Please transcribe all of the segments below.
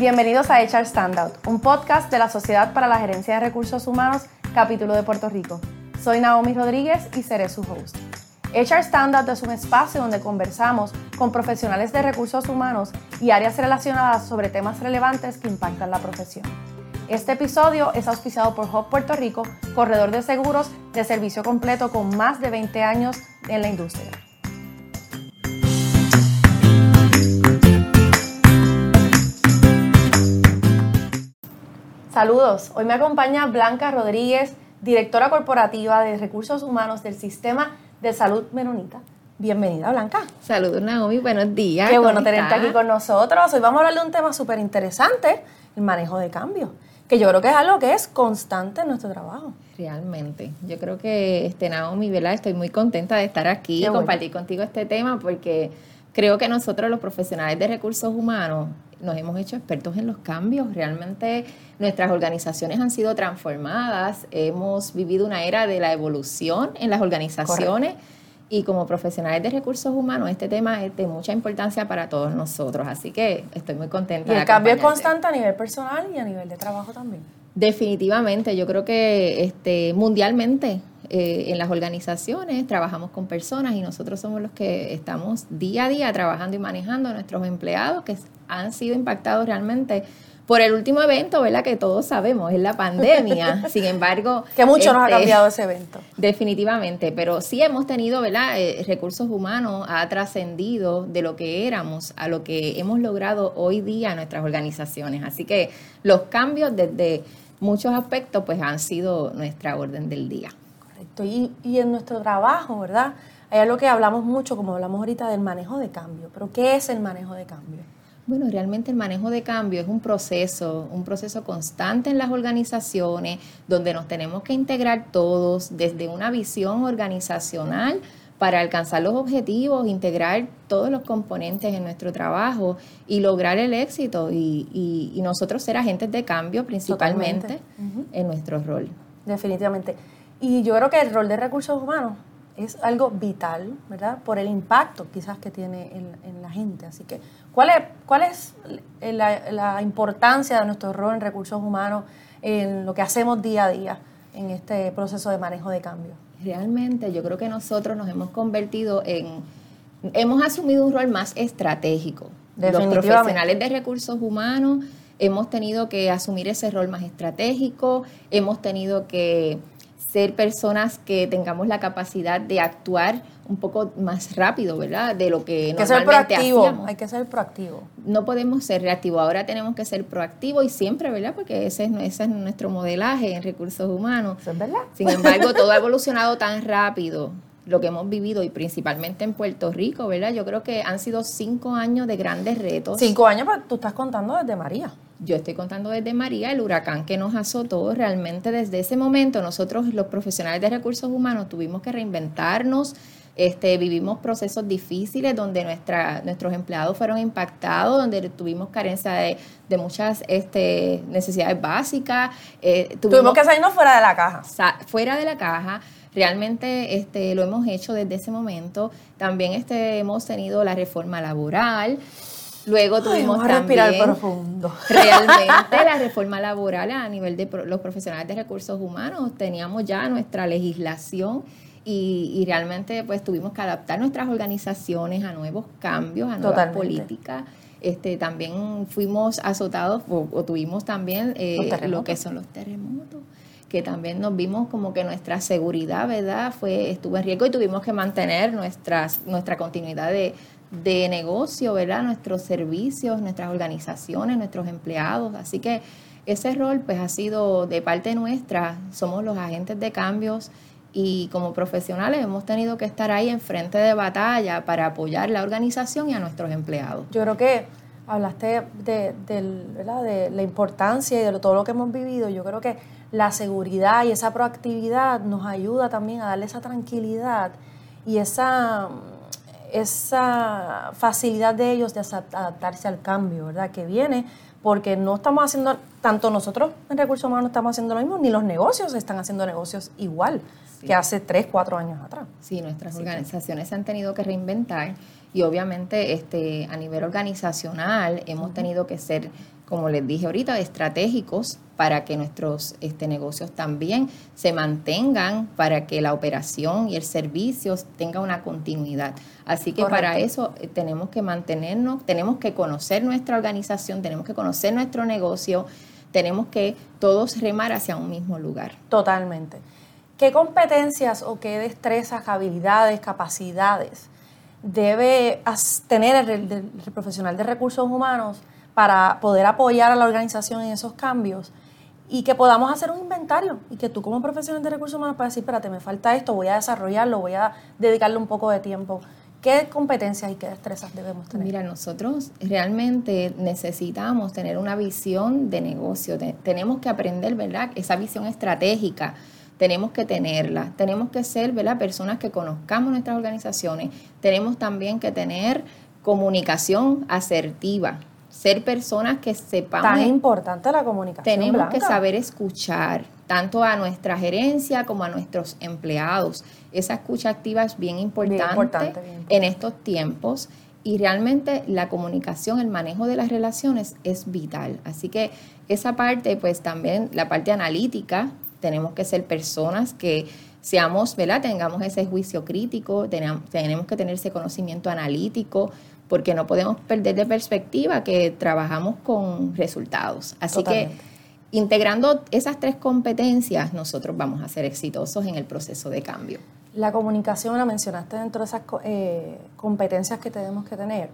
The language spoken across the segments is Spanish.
Bienvenidos a HR Standout, un podcast de la Sociedad para la Gerencia de Recursos Humanos, capítulo de Puerto Rico. Soy Naomi Rodríguez y seré su host. HR Standout es un espacio donde conversamos con profesionales de recursos humanos y áreas relacionadas sobre temas relevantes que impactan la profesión. Este episodio es auspiciado por Hub Puerto Rico, corredor de seguros de servicio completo con más de 20 años en la industria. Saludos, hoy me acompaña Blanca Rodríguez, directora corporativa de recursos humanos del Sistema de Salud Menonita. Bienvenida, Blanca. Saludos, Naomi. Buenos días. Qué bueno tenerte aquí con nosotros. Hoy vamos a hablar de un tema súper interesante, el manejo de cambio, que yo creo que es algo que es constante en nuestro trabajo. Realmente. Yo creo que, este, Naomi, ¿verdad? Estoy muy contenta de estar aquí y compartir contigo este tema porque creo que nosotros los profesionales de recursos humanos nos hemos hecho expertos en los cambios. Realmente nuestras organizaciones han sido transformadas, hemos vivido una era de la evolución en las organizaciones. Y como profesionales de recursos humanos, este tema es de mucha importancia para todos nosotros. Así que estoy muy contenta. Y el cambio es constante a nivel personal y a nivel de trabajo también. Definitivamente, yo creo que este, mundialmente eh, en las organizaciones trabajamos con personas y nosotros somos los que estamos día a día trabajando y manejando a nuestros empleados que han sido impactados realmente por el último evento, ¿verdad? Que todos sabemos, es la pandemia. Sin embargo... Que mucho nos ha este, cambiado ese evento. Definitivamente, pero sí hemos tenido, ¿verdad? Eh, recursos humanos ha trascendido de lo que éramos a lo que hemos logrado hoy día en nuestras organizaciones. Así que los cambios desde muchos aspectos, pues han sido nuestra orden del día. Y, y en nuestro trabajo, ¿verdad? Hay algo que hablamos mucho, como hablamos ahorita, del manejo de cambio. Pero ¿qué es el manejo de cambio? Bueno, realmente el manejo de cambio es un proceso, un proceso constante en las organizaciones, donde nos tenemos que integrar todos desde una visión organizacional para alcanzar los objetivos, integrar todos los componentes en nuestro trabajo y lograr el éxito y, nosotros ser agentes de cambio principalmente en nuestro rol. Definitivamente. Y yo creo que el rol de recursos humanos es algo vital, ¿verdad? Por el impacto quizás que tiene en, la gente. Así que, ¿cuál es, cuál es la, importancia de nuestro rol en recursos humanos, en lo que hacemos día a día en este proceso de manejo de cambio? Realmente yo creo que nosotros nos hemos convertido en, hemos asumido un rol más estratégico. Los profesionales de recursos humanos hemos tenido que asumir ese rol más estratégico, hemos tenido que ser personas que tengamos la capacidad de actuar un poco más rápido, ¿verdad? De lo que, hay que ser proactivo, Hay que ser proactivo. No podemos ser reactivos, ahora tenemos que ser proactivos y siempre, ¿verdad? Porque ese es, ese es nuestro modelaje en recursos humanos. Eso es verdad. Sin embargo, todo ha evolucionado tan rápido lo que hemos vivido y principalmente en Puerto Rico, ¿verdad? Yo creo que han sido cinco años de grandes retos. Cinco años, pero tú estás contando desde María. Yo estoy contando desde María, el huracán que nos azotó. Realmente desde ese momento nosotros los profesionales de recursos humanos tuvimos que reinventarnos. Este, vivimos procesos difíciles donde nuestra, nuestros empleados fueron impactados, donde tuvimos carencia de, de muchas este, necesidades básicas. Eh, tuvimos, que salirnos fuera de la caja. fuera de la caja. Realmente este, lo hemos hecho desde ese momento. También este, hemos tenido la reforma laboral. Luego tuvimos vamos a respirar profundo. Realmente la reforma laboral a nivel de los profesionales de recursos humanos teníamos ya nuestra legislación y, realmente pues tuvimos que adaptar nuestras organizaciones a nuevos cambios, a nuevas políticas. Este, también fuimos azotados o, tuvimos también eh, lo que son los terremotos que también nos vimos como que nuestra seguridad, ¿verdad? Fue, estuvo en riesgo y tuvimos que mantener nuestras, nuestra continuidad de, de negocio, ¿verdad? Nuestros servicios, nuestras organizaciones, nuestros empleados. Así que ese rol pues ha sido de parte nuestra, somos los agentes de cambios y como profesionales hemos tenido que estar ahí en frente de batalla para apoyar la organización y a nuestros empleados. Yo creo que hablaste de, de la importancia y de todo lo que hemos vivido. Yo creo que la seguridad y esa proactividad nos ayuda también a darle esa tranquilidad y esa, esa facilidad de ellos de adaptarse al cambio, ¿verdad? Que viene porque no estamos haciendo, tanto nosotros en recursos humanos no estamos haciendo lo mismo, ni los negocios están haciendo negocios igual. que hace tres, cuatro años atrás. Sí, nuestras organizaciones se han tenido que reinventar y obviamente este, a nivel organizacional hemos tenido que ser, como les dije ahorita, estratégicos para que nuestros este, negocios también se mantengan, para que la operación y el servicio tenga una continuidad. Así que para eso eh, tenemos que mantenernos, tenemos que conocer nuestra organización, tenemos que conocer nuestro negocio, tenemos que todos remar hacia un mismo lugar. Totalmente. ¿Qué competencias o qué destrezas, habilidades, capacidades debe tener el, profesional de recursos humanos para poder apoyar a la organización en esos cambios? y que podamos hacer un inventario y que tú como profesional de recursos humanos puedas decir, espérate, me falta esto, voy a desarrollarlo, voy a dedicarle un poco de tiempo. ¿Qué competencias y qué destrezas debemos tener? Mira, nosotros realmente necesitamos tener una visión de negocio. tenemos que aprender, ¿verdad? Esa visión estratégica. Tenemos que tenerla. Tenemos que ser, ¿verdad? Personas que conozcamos nuestras organizaciones. Tenemos también que tener comunicación asertiva. Ser personas que sepamos. Tan importante la comunicación. Tenemos que saber escuchar tanto a nuestra gerencia como a nuestros empleados. Esa escucha activa es bien importante, en estos tiempos y realmente la comunicación, el manejo de las relaciones es vital. Así que esa parte, pues también la parte analítica, tenemos que ser personas que seamos, ¿verdad? Tengamos ese juicio crítico, tenemos, que tener ese conocimiento analítico, porque no podemos perder de perspectiva que trabajamos con resultados. Así que integrando esas tres competencias, nosotros vamos a ser exitosos en el proceso de cambio. La comunicación la mencionaste dentro de esas eh, competencias que tenemos que tener.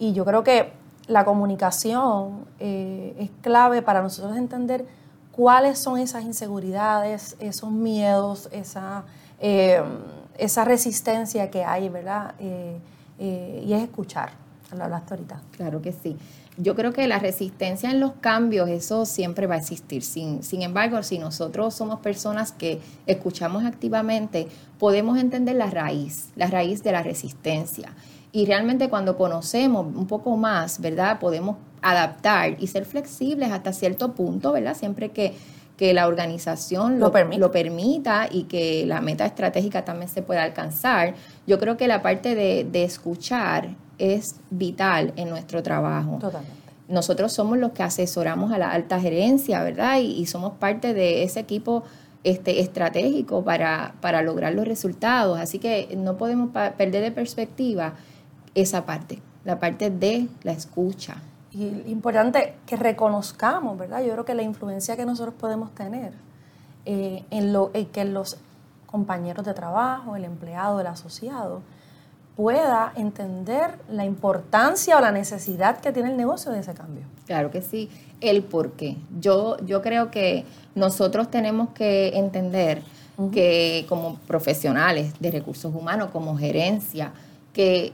Y yo creo que la comunicación eh, es clave para nosotros entender cuáles son esas inseguridades, esos miedos, esa, eh, esa resistencia que hay, ¿verdad? Y es escuchar, lo hablaste ahorita. Claro que sí yo creo que la resistencia en los cambios, eso siempre va a existir. Sin, sin embargo, si nosotros somos personas que escuchamos activamente, podemos entender la raíz, la raíz de la resistencia. Y realmente cuando conocemos un poco más, ¿verdad? Podemos adaptar y ser flexibles hasta cierto punto, ¿verdad? Siempre que, que la organización lo, lo, permita y que la meta estratégica también se pueda alcanzar. Yo creo que la parte de, de escuchar es vital en nuestro trabajo. Totalmente. Nosotros somos los que asesoramos a la alta gerencia, ¿verdad? Y, somos parte de ese equipo este, estratégico para, para lograr los resultados. Así que no podemos perder de perspectiva esa parte, la parte de la escucha. Y importante que reconozcamos, ¿verdad? Yo creo que la influencia que nosotros podemos tener eh, en, lo, en que los compañeros de trabajo, el empleado, el asociado, pueda entender la importancia o la necesidad que tiene el negocio de ese cambio. Claro que sí, el por qué. Yo, yo creo que nosotros tenemos que entender que como profesionales de recursos humanos, como gerencia, que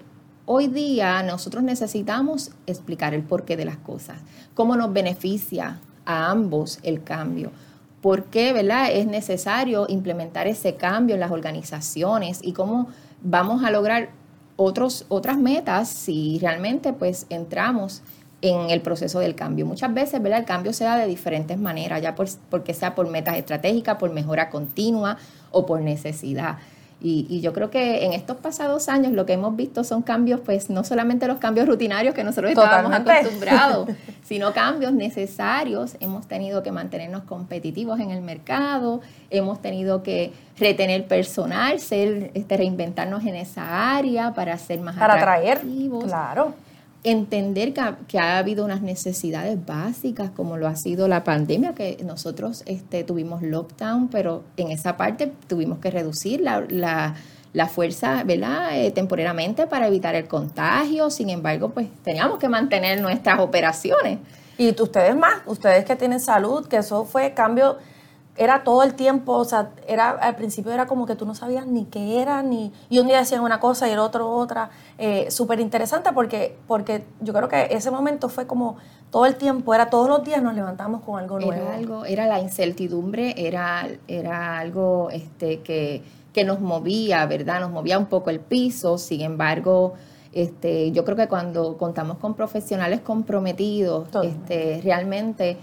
hoy día nosotros necesitamos explicar el porqué de las cosas, cómo nos beneficia a ambos el cambio. ¿Por qué ¿verdad? es necesario implementar ese cambio en las organizaciones y cómo vamos a lograr otros, otras metas si realmente pues entramos en el proceso del cambio. Muchas veces, ¿verdad? El cambio se da de diferentes maneras, ya por, porque sea por metas estratégicas, por mejora continua o por necesidad. Y, yo creo que en estos pasados años lo que hemos visto son cambios, pues no solamente los cambios rutinarios que nosotros estábamos acostumbrados, sino cambios necesarios. Hemos tenido que mantenernos competitivos en el mercado, hemos tenido que retener personal, ser, este, reinventarnos en esa área para ser más para atractivos. claro entender que ha, habido unas necesidades básicas, como lo ha sido la pandemia, que nosotros este, tuvimos lockdown, pero en esa parte tuvimos que reducir la, fuerza, ¿verdad? Eh, temporalmente para evitar el contagio. Sin embargo, pues teníamos que mantener nuestras operaciones. Y ustedes más, ustedes que tienen salud, que eso fue cambio era todo el tiempo, o sea, era al principio era como que tú no sabías ni qué era, ni y un día decían una cosa y el otro otra. Eh, Súper interesante porque, porque yo creo que ese momento fue como todo el tiempo, era todos los días nos levantamos con algo nuevo. Era algo, era la incertidumbre, era, era algo este, que, que nos movía, ¿verdad? Nos movía un poco el piso, sin embargo... Este, yo creo que cuando contamos con profesionales comprometidos, este, realmente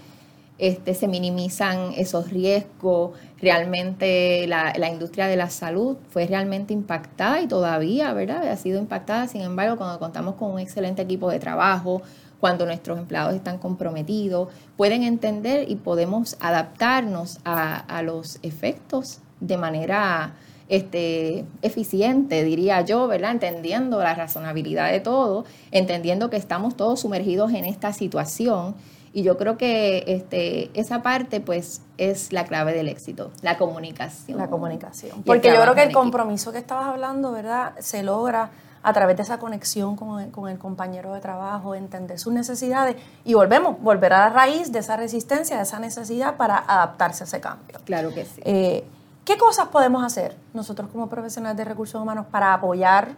este, se minimizan esos riesgos. Realmente la, industria de la salud fue realmente impactada y todavía, ¿verdad? Ha sido impactada. Sin embargo, cuando contamos con un excelente equipo de trabajo, cuando nuestros empleados están comprometidos, pueden entender y podemos adaptarnos a, a los efectos de manera este, eficiente, diría yo, ¿verdad? Entendiendo la razonabilidad de todo, entendiendo que estamos todos sumergidos en esta situación. Y yo creo que este, esa parte, pues, es la clave del éxito, la comunicación. La comunicación. Porque yo creo que el compromiso que estabas hablando, ¿verdad? Se logra a través de esa conexión con el, con el, compañero de trabajo, entender sus necesidades y volvemos, volver a la raíz de esa resistencia, de esa necesidad para adaptarse a ese cambio. Claro que sí. Eh, ¿Qué cosas podemos hacer nosotros como profesionales de recursos humanos para apoyar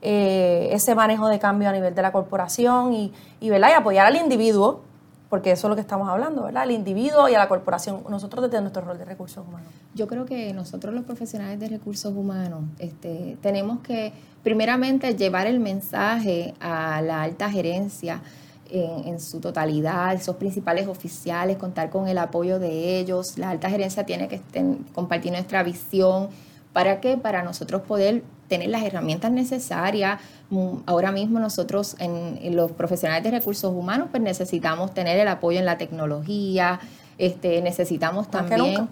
eh, ese manejo de cambio a nivel de la corporación y, y, y apoyar al individuo? Porque eso es lo que estamos hablando, ¿verdad? Al individuo y a la corporación, nosotros desde nuestro rol de recursos humanos. Yo creo que nosotros los profesionales de recursos humanos este, tenemos que primeramente llevar el mensaje a la alta gerencia, en, su totalidad, esos principales oficiales, contar con el apoyo de ellos. La alta gerencia tiene que compartir nuestra visión. ¿Para qué? Para nosotros poder tener las herramientas necesarias. Ahora mismo nosotros, en, los profesionales de recursos humanos, pues necesitamos tener el apoyo en la tecnología, este, necesitamos también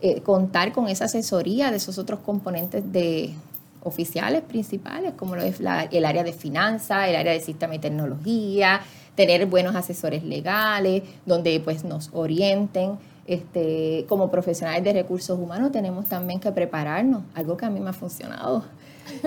eh, contar con esa asesoría de esos otros componentes de oficiales principales, como lo es el área de finanzas, el área de sistema y tecnología, tener buenos asesores legales, donde pues nos orienten. Este, como profesionales de recursos humanos tenemos también que prepararnos, algo que a mí me ha funcionado.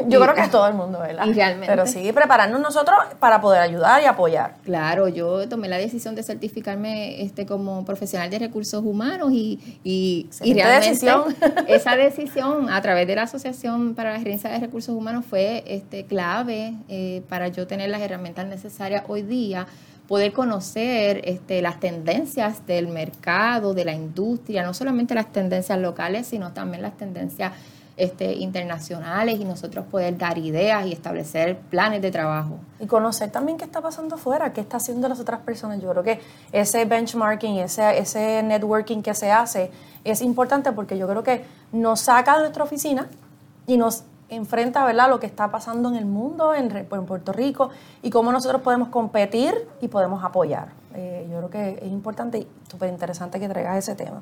Yo creo que es todo el mundo, ¿verdad? realmente. Pero sí, prepararnos nosotros para poder ayudar y apoyar. Claro, yo tomé la decisión de certificarme este, como profesional de recursos humanos y, y, realmente esa decisión a través de la Asociación para la Gerencia de Recursos Humanos fue este, clave eh, para yo tener las herramientas necesarias hoy día poder conocer este, las tendencias del mercado, de la industria, no solamente las tendencias locales, sino también las tendencias este, internacionales y nosotros poder dar ideas y establecer planes de trabajo. Y conocer también qué está pasando afuera, qué está haciendo las otras personas. Yo creo que ese benchmarking, ese, ese networking que se hace es importante porque yo creo que nos saca de nuestra oficina y nos enfrenta ¿verdad? lo que está pasando en el mundo, en, Puerto Rico, y cómo nosotros podemos competir y podemos apoyar. Eh, yo creo que es importante y súper interesante que traigas ese tema.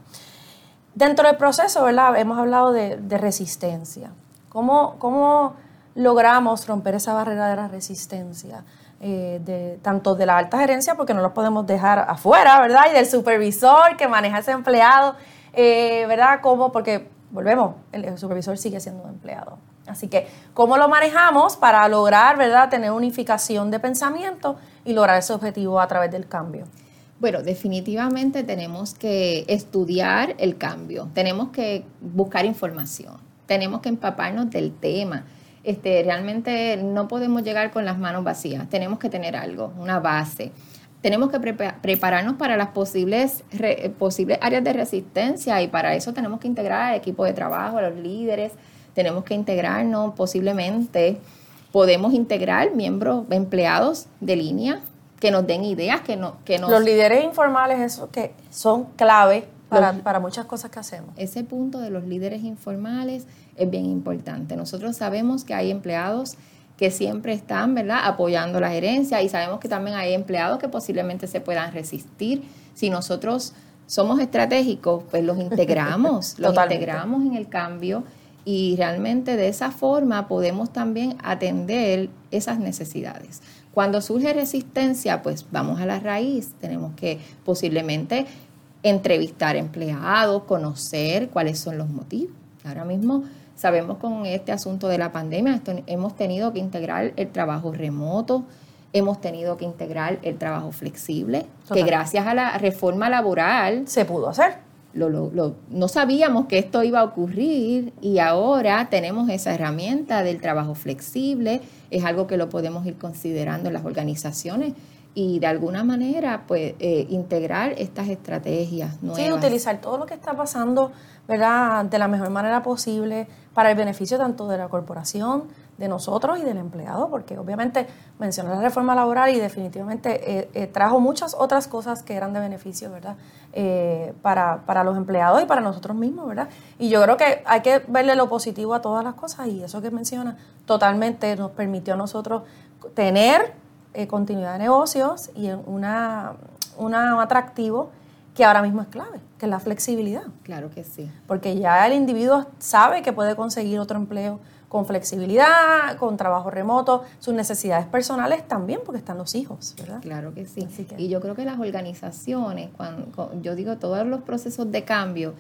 Dentro del proceso, ¿verdad? Hemos hablado de, resistencia. ¿Cómo, ¿Cómo, logramos romper esa barrera de la resistencia? Eh, de, tanto de la alta gerencia, porque no los podemos dejar afuera, ¿verdad? Y del supervisor que maneja ese empleado, eh, ¿verdad? ¿Cómo? Porque, volvemos, el, supervisor sigue siendo un empleado. Así que, ¿cómo lo manejamos para lograr, ¿verdad?, tener unificación de pensamiento y lograr ese objetivo a través del cambio. Bueno, definitivamente tenemos que estudiar el cambio, tenemos que buscar información, tenemos que empaparnos del tema. Este, realmente no podemos llegar con las manos vacías, tenemos que tener algo, una base. Tenemos que prepararnos para las posibles, posibles áreas de resistencia y para eso tenemos que integrar al equipo de trabajo, a los líderes, tenemos que integrarnos posiblemente. Podemos integrar miembros, empleados de línea, que nos den ideas, que, no, que nos... Los líderes informales eso que son clave para, para, muchas cosas que hacemos. Ese punto de los líderes informales es bien importante. Nosotros sabemos que hay empleados que siempre están, ¿verdad?, apoyando la gerencia y sabemos que también hay empleados que posiblemente se puedan resistir. Si nosotros somos estratégicos, pues los integramos, los integramos en el cambio y realmente de esa forma podemos también atender esas necesidades. Cuando surge resistencia, pues vamos a la raíz. Tenemos que posiblemente entrevistar empleados, conocer cuáles son los motivos. Ahora mismo sabemos con este asunto de la pandemia, hemos tenido que integrar el trabajo remoto, hemos tenido que integrar el trabajo flexible, que gracias a la reforma laboral se pudo hacer no sabíamos que esto iba a ocurrir y ahora tenemos esa herramienta del trabajo flexible, es algo que lo podemos ir considerando en las organizaciones y de alguna manera pues eh, integrar estas estrategias nuevas. Sí, utilizar todo lo que está pasando, ¿verdad? De la mejor manera posible para el beneficio tanto de la corporación, de nosotros y del empleado, porque obviamente mencioné la reforma laboral y definitivamente eh, eh, trajo muchas otras cosas que eran de beneficio, ¿verdad? Eh, para, para, los empleados y para nosotros mismos, ¿verdad? Y yo creo que hay que verle lo positivo a todas las cosas y eso que menciona totalmente nos permitió a nosotros tener continuidad de negocios y una, una, un atractivo que ahora mismo es clave, que es la flexibilidad. Claro que sí. Porque ya el individuo sabe que puede conseguir otro empleo con flexibilidad, con trabajo remoto, sus necesidades personales también, porque están los hijos, ¿verdad? Claro que sí. Y yo creo que las organizaciones, cuando, yo digo todos los procesos de cambio,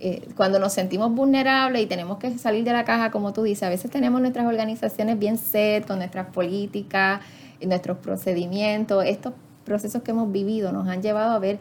eh, cuando nos sentimos vulnerables y tenemos que salir de la caja, como tú dices, a veces tenemos nuestras organizaciones bien set con nuestras políticas, nuestros procedimientos, estos procesos que hemos vivido nos han llevado a ver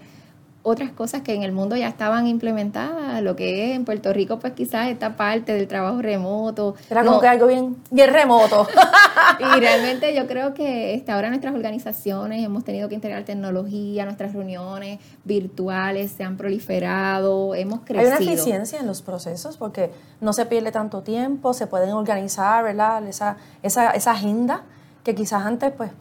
otras cosas que en el mundo ya estaban implementadas, lo que es en Puerto Rico, pues quizás esta parte del trabajo remoto. Era como que algo bien, bien remoto. y realmente yo creo que este, ahora nuestras organizaciones hemos tenido que integrar tecnología, nuestras reuniones virtuales se han proliferado, hemos crecido. Hay una eficiencia en los procesos porque no se pierde tanto tiempo, se pueden organizar, ¿verdad? Esa, esa, esa agenda que quizás antes pues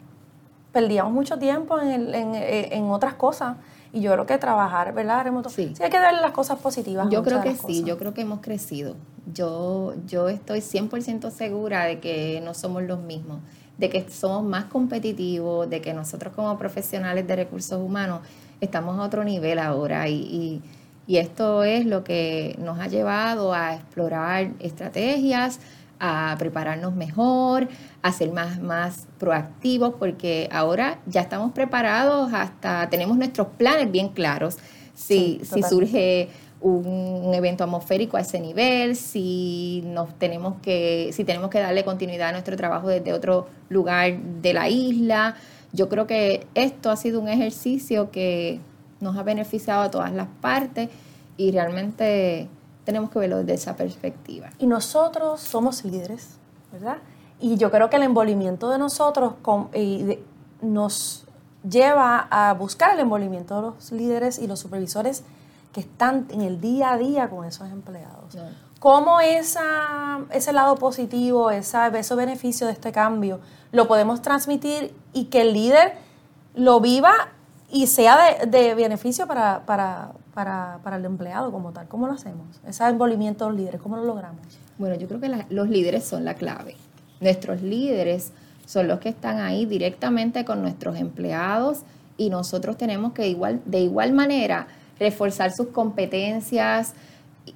perdíamos mucho tiempo en, en, en otras cosas. Y yo creo que trabajar, ¿verdad? Remoto. Sí. sí hay que darle las cosas positivas. Yo creo que sí, yo creo que hemos crecido. Yo, yo estoy 100% segura de que no somos los mismos, de que somos más competitivos, de que nosotros como profesionales de recursos humanos estamos a otro nivel ahora y, y esto es lo que nos ha llevado a explorar estrategias, a prepararnos mejor, a ser más, más proactivos, porque ahora ya estamos preparados, hasta tenemos nuestros planes bien claros. Si, si surge un, evento atmosférico a ese nivel, si nos tenemos que, si tenemos que darle continuidad a nuestro trabajo desde otro lugar de la isla. Yo creo que esto ha sido un ejercicio que nos ha beneficiado a todas las partes y realmente tenemos que verlo desde esa perspectiva. Y nosotros somos líderes, ¿verdad? Y yo creo que el envolvimiento de nosotros nos lleva a buscar el envolvimiento de los líderes y los supervisores que están en el día a día con esos empleados. ¿Cómo esa, ese lado positivo, esa, ese beneficio de este cambio lo podemos transmitir y que el líder lo viva y sea de, beneficio para, para, para, para, el empleado como tal. ¿Cómo lo hacemos? Ese envolvimiento de los líderes, ¿cómo lo logramos? Bueno, yo creo que los líderes son la clave. Nuestros líderes son los que están ahí directamente con nuestros empleados y nosotros tenemos que igual, de igual manera reforzar sus competencias,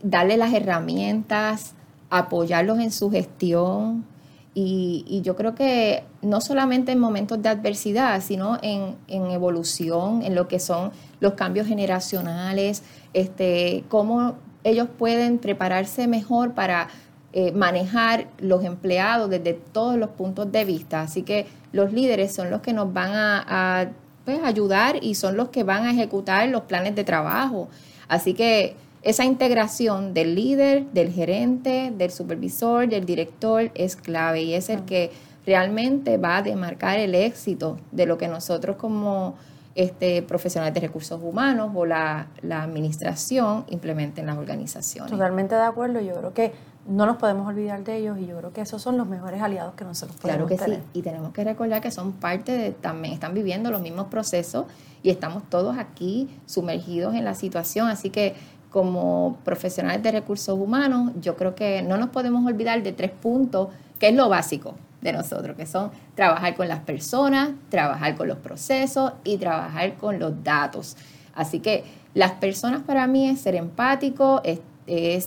darle las herramientas, apoyarlos en su gestión, y, yo creo que no solamente en momentos de adversidad, sino en, evolución, en lo que son los cambios generacionales, este, cómo ellos pueden prepararse mejor para eh, manejar los empleados desde todos los puntos de vista. Así que los líderes son los que nos van a, pues, ayudar y son los que van a ejecutar los planes de trabajo. Así que esa integración del líder, del gerente, del supervisor, del director es clave y es el que realmente va a demarcar el éxito de lo que nosotros como este, profesionales de recursos humanos o la, administración implementen en las organizaciones. Totalmente de acuerdo, yo creo que no nos podemos olvidar de ellos y yo creo que esos son los mejores aliados que nosotros podemos Claro que sí, y tenemos que recordar que son parte de, también están viviendo los mismos procesos y estamos todos aquí sumergidos en la situación, así que como profesionales de recursos humanos, yo creo que no nos podemos olvidar de tres puntos, que es lo básico de nosotros, que son trabajar con las personas, trabajar con los procesos y trabajar con los datos. Así que las personas para mí es ser empático, es,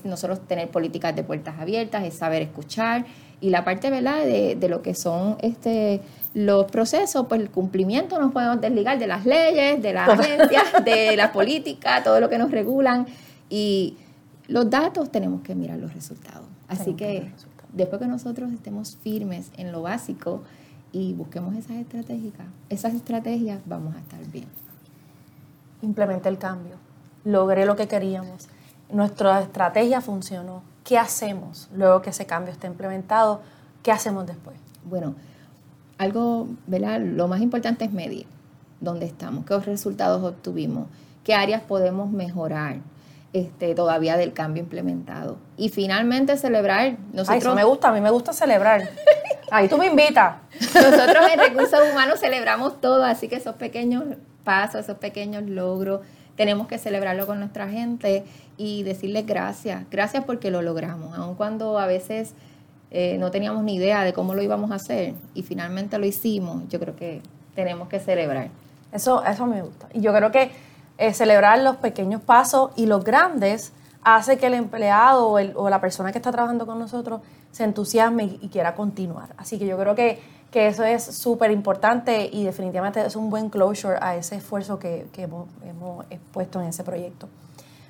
nosotros tener políticas de puertas abiertas, es saber escuchar y la parte ¿verdad? De, de lo que son este, los procesos, pues el cumplimiento nos podemos desligar de las leyes, de las agencias, de la política, todo lo que nos regulan. Y los datos tenemos que mirar los resultados. Así que después que nosotros estemos firmes en lo básico y busquemos esas estrategias, esas estrategias vamos a estar bien. Implementé el cambio, logré lo que queríamos, nuestra estrategia funcionó. ¿Qué hacemos luego que ese cambio esté implementado? ¿Qué hacemos después? Bueno, algo, ¿verdad? Lo más importante es medir dónde estamos, qué resultados obtuvimos, qué áreas podemos mejorar este, todavía del cambio implementado. Y finalmente celebrar. Nosotros, Ay, eso me gusta, a mí me gusta celebrar. Ahí tú me invitas. Nosotros en Recursos Humanos celebramos todo, así que esos pequeños pasos, esos pequeños logros, tenemos que celebrarlo con nuestra gente y decirles gracias. Gracias porque lo logramos, aun cuando a veces eh, no teníamos ni idea de cómo lo íbamos a hacer y finalmente lo hicimos, yo creo que tenemos que celebrar. Eso, eso me gusta. Y yo creo que eh, celebrar los pequeños pasos y los grandes hace que el empleado o, la persona que está trabajando con nosotros se entusiasme y, quiera continuar. Así que yo creo que, que eso es súper importante y definitivamente es un buen closure a ese esfuerzo que, hemos, hemos, puesto en ese proyecto.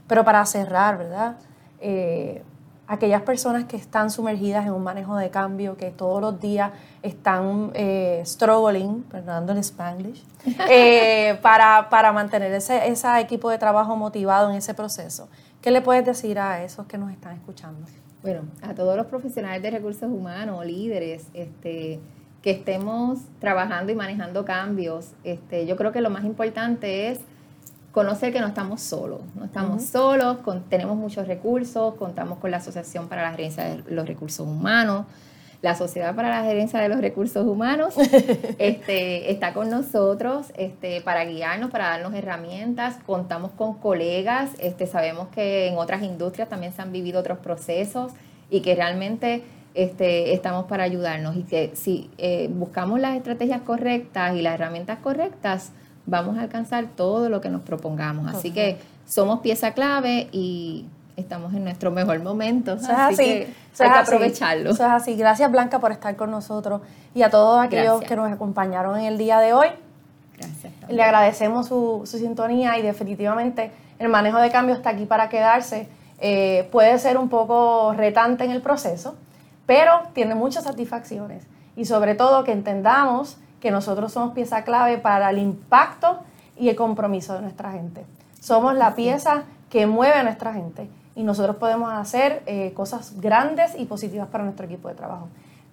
Pero para cerrar, ¿verdad? Eh, aquellas personas que están sumergidas en un manejo de cambio, que todos los días están eh, struggling, perdonando en Spanglish, eh, para, para, mantener ese, ese equipo de trabajo motivado en ese proceso. ¿Qué le puedes decir a esos que nos están escuchando? Bueno, a todos los profesionales de recursos humanos, líderes, este, que estemos trabajando y manejando cambios, este, yo creo que lo más importante es conocer que no estamos solos, no estamos solos, tenemos muchos recursos, contamos con la Asociación para la Gerencia de los Recursos Humanos, la Sociedad para la Gerencia de los Recursos Humanos este, está con nosotros este, para guiarnos, para darnos herramientas, contamos con colegas, este, sabemos que en otras industrias también se han vivido otros procesos y que realmente este, estamos para ayudarnos. Y que si eh, buscamos las estrategias correctas y las herramientas correctas, vamos a alcanzar todo lo que nos propongamos. Así que somos pieza clave y estamos en nuestro mejor momento. así, que hay que aprovecharlo. Eso es así. Gracias Blanca por estar con nosotros y a todos aquellos que nos acompañaron en el día de hoy. Gracias. Le agradecemos su, su, sintonía y definitivamente el manejo de cambio está aquí para quedarse. Eh, puede ser un poco retante en el proceso, pero tiene muchas satisfacciones y sobre todo que entendamos que nosotros somos pieza clave para el impacto y el compromiso de nuestra gente. Somos la pieza que mueve a nuestra gente y nosotros podemos hacer eh, cosas grandes y positivas para nuestro equipo de trabajo.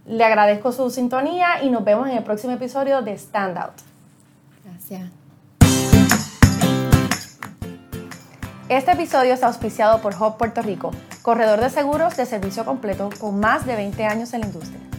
Le agradezco su sintonía y nos vemos en el próximo episodio de Stand Out. Gracias. Este episodio está auspiciado por Hub Puerto Rico, corredor de seguros de servicio completo con más de 20 años en la industria.